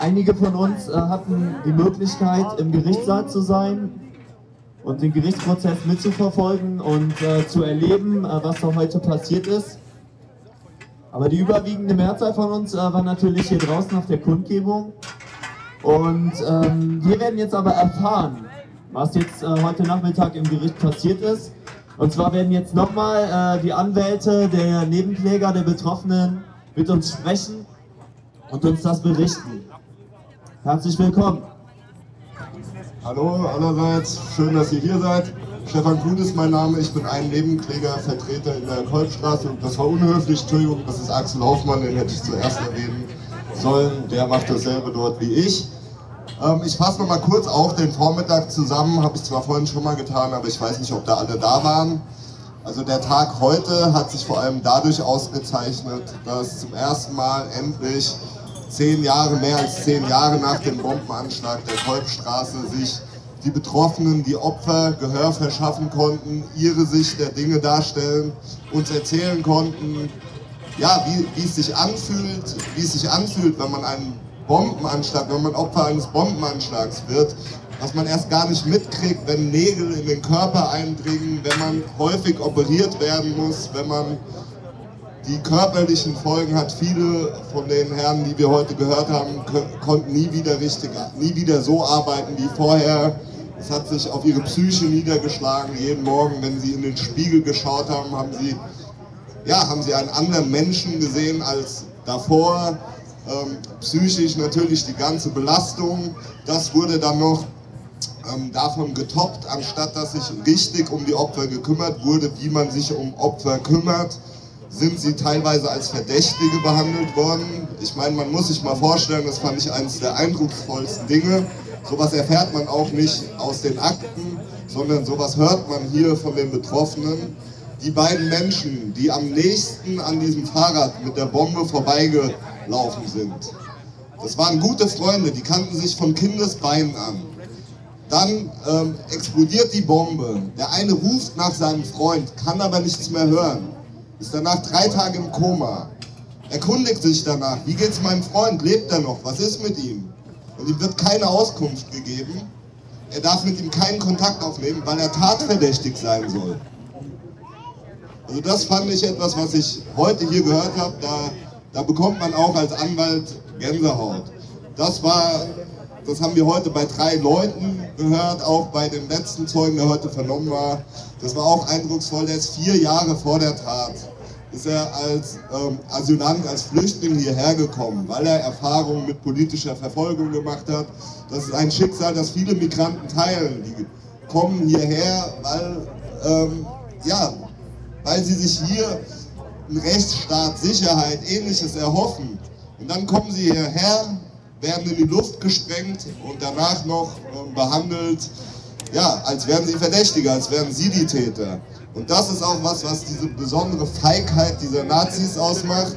Einige von uns äh, hatten die Möglichkeit, im Gerichtssaal zu sein und den Gerichtsprozess mitzuverfolgen und äh, zu erleben, äh, was da heute passiert ist. Aber die überwiegende Mehrzahl von uns äh, war natürlich hier draußen auf der Kundgebung. Und ähm, wir werden jetzt aber erfahren, was jetzt äh, heute Nachmittag im Gericht passiert ist. Und zwar werden jetzt nochmal äh, die Anwälte der Nebenkläger, der Betroffenen mit uns sprechen und uns das berichten. Herzlich willkommen. Hallo allerseits, schön, dass ihr hier seid. Stefan Kuhn ist mein Name, ich bin ein Nebenklägervertreter in der Kolbstraße und das war unhöflich, Entschuldigung, das ist Axel Hoffmann, den hätte ich zuerst erwähnen sollen, der macht dasselbe dort wie ich. Ähm, ich fasse nochmal kurz auch den Vormittag zusammen, habe ich zwar vorhin schon mal getan, aber ich weiß nicht, ob da alle da waren. Also der Tag heute hat sich vor allem dadurch ausgezeichnet, dass zum ersten Mal endlich zehn Jahre, mehr als zehn Jahre nach dem Bombenanschlag der Kolbstraße sich die Betroffenen, die Opfer Gehör verschaffen konnten, ihre Sicht der Dinge darstellen, uns erzählen konnten, ja, wie, wie es sich anfühlt, wie es sich anfühlt, wenn man einen Bombenanschlag, wenn man Opfer eines Bombenanschlags wird, was man erst gar nicht mitkriegt, wenn Nägel in den Körper eindringen, wenn man häufig operiert werden muss, wenn man die körperlichen Folgen hat. Viele von den Herren, die wir heute gehört haben, konnten nie wieder richtig, nie wieder so arbeiten wie vorher. Es hat sich auf ihre Psyche niedergeschlagen. Jeden Morgen, wenn sie in den Spiegel geschaut haben, haben sie, ja, haben sie einen anderen Menschen gesehen als davor. Ähm, psychisch natürlich die ganze Belastung. Das wurde dann noch ähm, davon getoppt, anstatt dass sich richtig um die Opfer gekümmert wurde, wie man sich um Opfer kümmert sind sie teilweise als Verdächtige behandelt worden. Ich meine, man muss sich mal vorstellen, das fand ich eines der eindrucksvollsten Dinge. Sowas erfährt man auch nicht aus den Akten, sondern sowas hört man hier von den Betroffenen. Die beiden Menschen, die am nächsten an diesem Fahrrad mit der Bombe vorbeigelaufen sind, das waren gute Freunde, die kannten sich von Kindesbeinen an. Dann ähm, explodiert die Bombe. Der eine ruft nach seinem Freund, kann aber nichts mehr hören ist danach drei Tage im Koma, erkundigt sich danach, wie geht's meinem Freund, lebt er noch, was ist mit ihm? Und ihm wird keine Auskunft gegeben. Er darf mit ihm keinen Kontakt aufnehmen, weil er tatverdächtig sein soll. Also das fand ich etwas, was ich heute hier gehört habe. Da, da bekommt man auch als Anwalt Gänsehaut. Das war, das haben wir heute bei drei Leuten gehört, auch bei dem letzten Zeugen, der heute vernommen war. Das war auch eindrucksvoll. Der ist vier Jahre vor der Tat ist er als ähm, Asylant, als Flüchtling hierher gekommen, weil er Erfahrungen mit politischer Verfolgung gemacht hat. Das ist ein Schicksal, das viele Migranten teilen. Die kommen hierher, weil, ähm, ja, weil sie sich hier einen Rechtsstaat, Sicherheit, ähnliches erhoffen. Und dann kommen sie hierher, werden in die Luft gesprengt und danach noch äh, behandelt, ja, als wären sie Verdächtige, als wären sie die Täter. Und das ist auch was, was diese besondere Feigheit dieser Nazis ausmacht.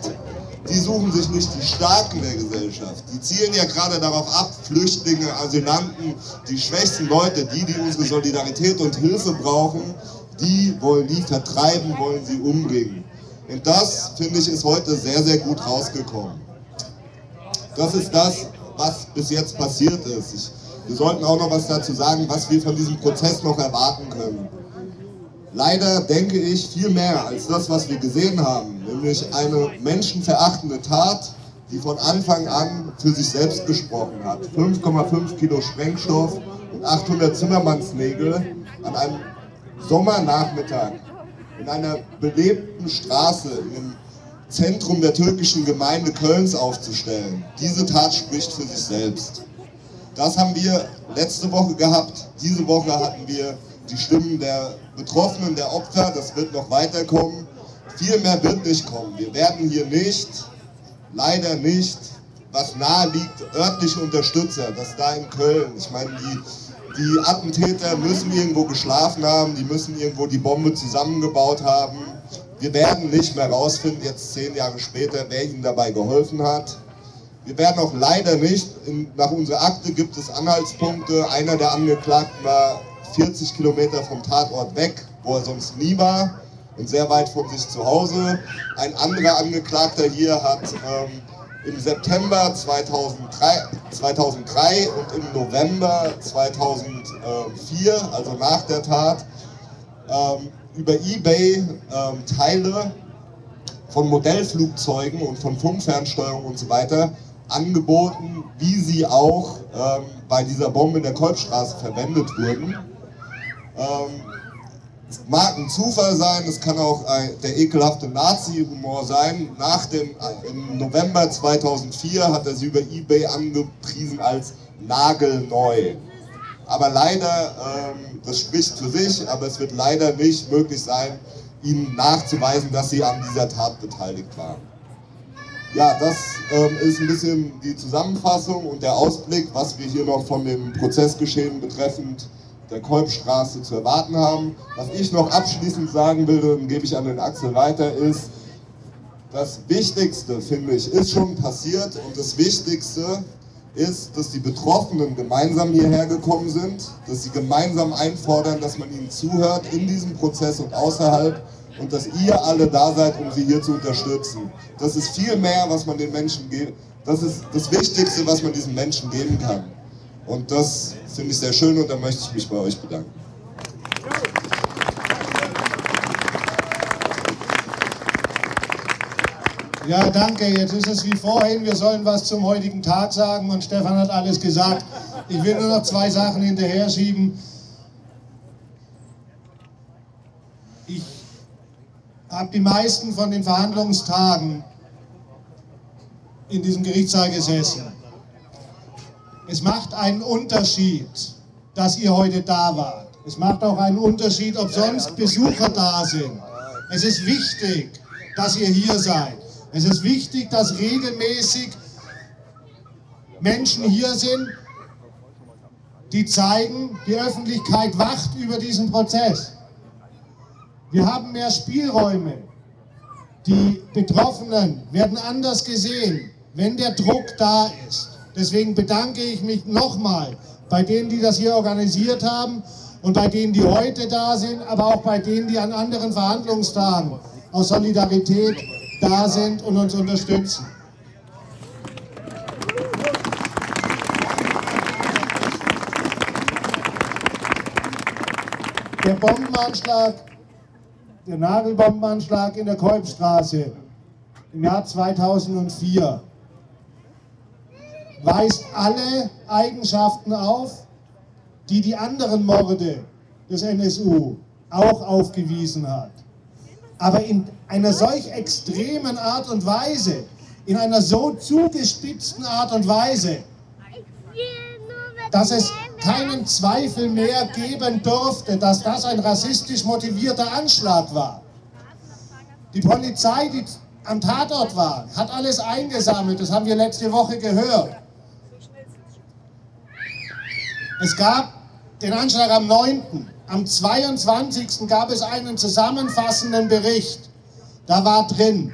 Die suchen sich nicht die Starken der Gesellschaft. Die zielen ja gerade darauf ab, Flüchtlinge, Asylanten, die schwächsten Leute, die, die unsere Solidarität und Hilfe brauchen, die wollen die vertreiben, wollen sie umbringen. Und das, finde ich, ist heute sehr, sehr gut rausgekommen. Das ist das, was bis jetzt passiert ist. Ich, wir sollten auch noch was dazu sagen, was wir von diesem Prozess noch erwarten können leider denke ich viel mehr als das, was wir gesehen haben, nämlich eine menschenverachtende Tat, die von Anfang an für sich selbst gesprochen hat. 5,5 Kilo Sprengstoff und 800 Zimmermannsnägel an einem Sommernachmittag in einer belebten Straße im Zentrum der türkischen Gemeinde Kölns aufzustellen. Diese Tat spricht für sich selbst. Das haben wir letzte Woche gehabt. Diese Woche hatten wir die Stimmen der Betroffenen, der Opfer, das wird noch weiterkommen. Viel mehr wird nicht kommen. Wir werden hier nicht, leider nicht, was nahe liegt, örtliche Unterstützer, das da in Köln. Ich meine, die, die Attentäter müssen irgendwo geschlafen haben, die müssen irgendwo die Bombe zusammengebaut haben. Wir werden nicht mehr rausfinden, jetzt zehn Jahre später, wer ihnen dabei geholfen hat. Wir werden auch leider nicht, in, nach unserer Akte gibt es Anhaltspunkte. Einer der Angeklagten war 40 Kilometer vom Tatort weg, wo er sonst nie war und sehr weit von sich zu Hause. Ein anderer Angeklagter hier hat ähm, im September 2003, 2003 und im November 2004, also nach der Tat, ähm, über eBay ähm, Teile von Modellflugzeugen und von Funkfernsteuerung und so weiter angeboten, wie sie auch ähm, bei dieser Bombe in der Kolbstraße verwendet wurden. Ähm, es mag ein Zufall sein, es kann auch ein, der ekelhafte Nazi-Humor sein. Nach dem, äh, Im November 2004 hat er sie über Ebay angepriesen als nagelneu. Aber leider, ähm, das spricht für sich, aber es wird leider nicht möglich sein, ihnen nachzuweisen, dass sie an dieser Tat beteiligt waren. Ja, das ähm, ist ein bisschen die Zusammenfassung und der Ausblick, was wir hier noch von dem Prozessgeschehen betreffend der Kolbstraße zu erwarten haben. Was ich noch abschließend sagen will, dann gebe ich an den Axel weiter, ist, das Wichtigste, finde ich, ist schon passiert und das Wichtigste ist, dass die Betroffenen gemeinsam hierher gekommen sind, dass sie gemeinsam einfordern, dass man ihnen zuhört in diesem Prozess und außerhalb und dass ihr alle da seid, um sie hier zu unterstützen. Das ist viel mehr, was man den Menschen gibt. Das ist das Wichtigste, was man diesen Menschen geben kann. Und das finde ich sehr schön und da möchte ich mich bei euch bedanken. Ja, danke. Jetzt ist es wie vorhin, wir sollen was zum heutigen Tag sagen und Stefan hat alles gesagt. Ich will nur noch zwei Sachen hinterher schieben. Ich habe die meisten von den Verhandlungstagen in diesem Gerichtssaal gesessen. Es macht einen Unterschied, dass ihr heute da wart. Es macht auch einen Unterschied, ob sonst Besucher da sind. Es ist wichtig, dass ihr hier seid. Es ist wichtig, dass regelmäßig Menschen hier sind, die zeigen, die Öffentlichkeit wacht über diesen Prozess. Wir haben mehr Spielräume. Die Betroffenen werden anders gesehen, wenn der Druck da ist. Deswegen bedanke ich mich nochmal bei denen, die das hier organisiert haben und bei denen, die heute da sind, aber auch bei denen, die an anderen Verhandlungstagen aus Solidarität da sind und uns unterstützen. Der Bombenanschlag, der Nagelbombenanschlag in der Kolbstraße im Jahr 2004 weist alle Eigenschaften auf, die die anderen Morde des NSU auch aufgewiesen hat aber in einer solch extremen Art und Weise, in einer so zugespitzten Art und Weise, dass es keinen Zweifel mehr geben durfte, dass das ein rassistisch motivierter Anschlag war. Die Polizei, die am Tatort war, hat alles eingesammelt, das haben wir letzte Woche gehört. Es gab den Anschlag am 9. Am 22. gab es einen zusammenfassenden Bericht. Da war drin,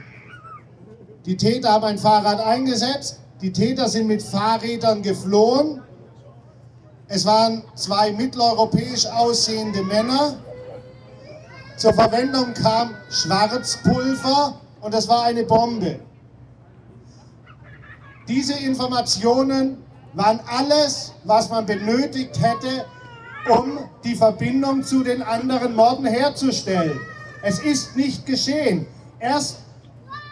die Täter haben ein Fahrrad eingesetzt, die Täter sind mit Fahrrädern geflohen. Es waren zwei mitteleuropäisch aussehende Männer. Zur Verwendung kam Schwarzpulver und es war eine Bombe. Diese Informationen waren alles, was man benötigt hätte, um die Verbindung zu den anderen Morden herzustellen. Es ist nicht geschehen. Erst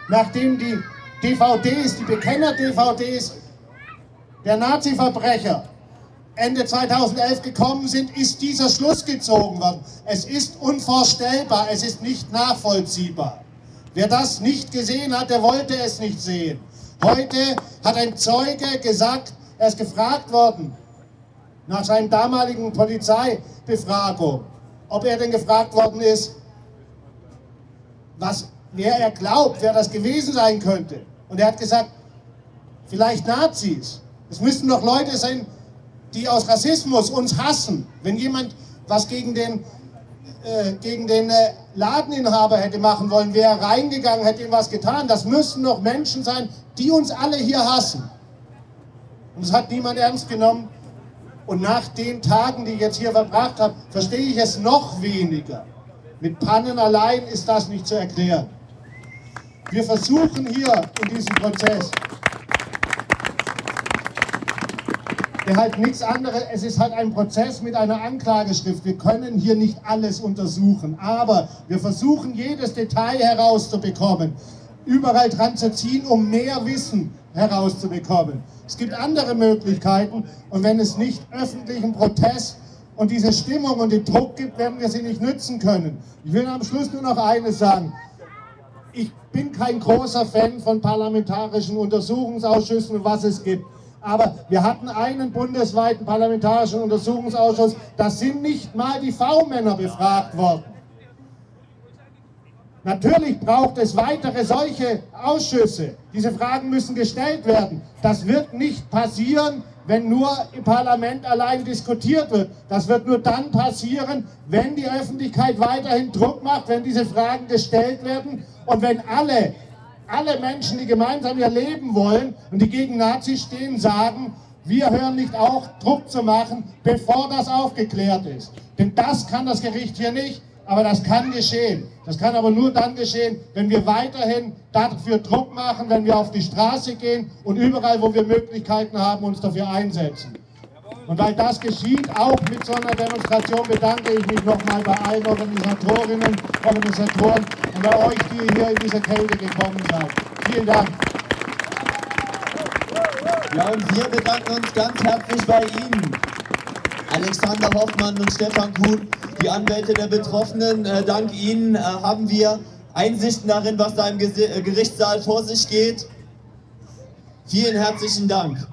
nachdem die DVDs, die Bekenner-DVDs der Nazi-Verbrecher Ende 2011 gekommen sind, ist dieser Schluss gezogen worden. Es ist unvorstellbar, es ist nicht nachvollziehbar. Wer das nicht gesehen hat, der wollte es nicht sehen. Heute hat ein Zeuge gesagt, er ist gefragt worden, nach seinem damaligen Polizeibefragung, ob er denn gefragt worden ist, was, wer er glaubt, wer das gewesen sein könnte. Und er hat gesagt, vielleicht Nazis. Es müssten doch Leute sein, die aus Rassismus uns hassen. Wenn jemand was gegen den, äh, gegen den äh, Ladeninhaber hätte machen wollen, wäre reingegangen, hätte ihm was getan. Das müssten doch Menschen sein, die uns alle hier hassen. Und das hat niemand ernst genommen. Und nach den Tagen, die ich jetzt hier verbracht habe, verstehe ich es noch weniger. Mit Pannen allein ist das nicht zu erklären. Wir versuchen hier in diesem Prozess, der halt nichts anderes, es ist halt ein Prozess mit einer Anklageschrift. Wir können hier nicht alles untersuchen, aber wir versuchen jedes Detail herauszubekommen, überall dran zu ziehen, um mehr Wissen herauszubekommen. Es gibt andere Möglichkeiten und wenn es nicht öffentlichen Protest und diese Stimmung und den Druck gibt, werden wir sie nicht nützen können. Ich will am Schluss nur noch eines sagen. Ich bin kein großer Fan von parlamentarischen Untersuchungsausschüssen und was es gibt. Aber wir hatten einen bundesweiten parlamentarischen Untersuchungsausschuss, da sind nicht mal die V-Männer befragt worden. Natürlich braucht es weitere solche Ausschüsse. Diese Fragen müssen gestellt werden. Das wird nicht passieren, wenn nur im Parlament allein diskutiert wird. Das wird nur dann passieren, wenn die Öffentlichkeit weiterhin Druck macht, wenn diese Fragen gestellt werden und wenn alle, alle Menschen, die gemeinsam ihr Leben wollen und die gegen Nazis stehen, sagen, wir hören nicht auf, Druck zu machen, bevor das aufgeklärt ist. Denn das kann das Gericht hier nicht. Aber das kann geschehen. Das kann aber nur dann geschehen, wenn wir weiterhin dafür Druck machen, wenn wir auf die Straße gehen und überall, wo wir Möglichkeiten haben, uns dafür einsetzen. Und weil das geschieht, auch mit so einer Demonstration, bedanke ich mich nochmal bei allen Organisatorinnen, Organisatoren und bei euch, die hier in diese Kälte gekommen seid. Vielen Dank. Ja, und wir bedanken uns ganz herzlich bei Ihnen, Alexander Hoffmann und Stefan Kuhn die Anwälte der Betroffenen. Äh, dank Ihnen äh, haben wir Einsichten darin, was da im Gerichtssaal vor sich geht. Vielen herzlichen Dank.